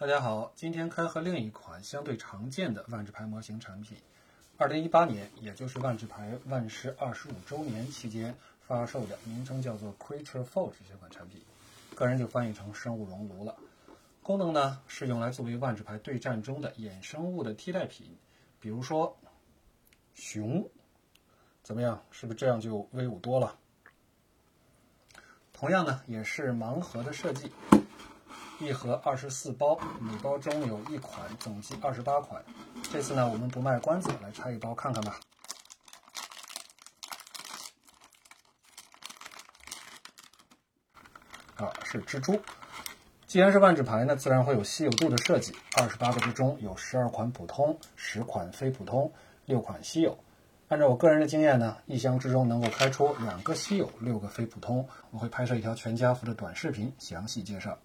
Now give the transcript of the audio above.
大家好，今天开盒另一款相对常见的万智牌模型产品。二零一八年，也就是万智牌问世二十五周年期间发售的，名称叫做 Creature Forge 这款产品，个人就翻译成生物熔炉了。功能呢是用来作为万智牌对战中的衍生物的替代品，比如说熊，怎么样？是不是这样就威武多了？同样呢，也是盲盒的设计，一盒二十四包，每包中有一款，总计二十八款。这次呢，我们不卖关子，来拆一包看看吧。啊，是蜘蛛。既然是万智牌呢，自然会有稀有度的设计。二十八个之中有十二款普通，十款非普通，六款稀有。按照我个人的经验呢，一箱之中能够开出两个稀有，六个非普通。我会拍摄一条全家福的短视频，详细介绍。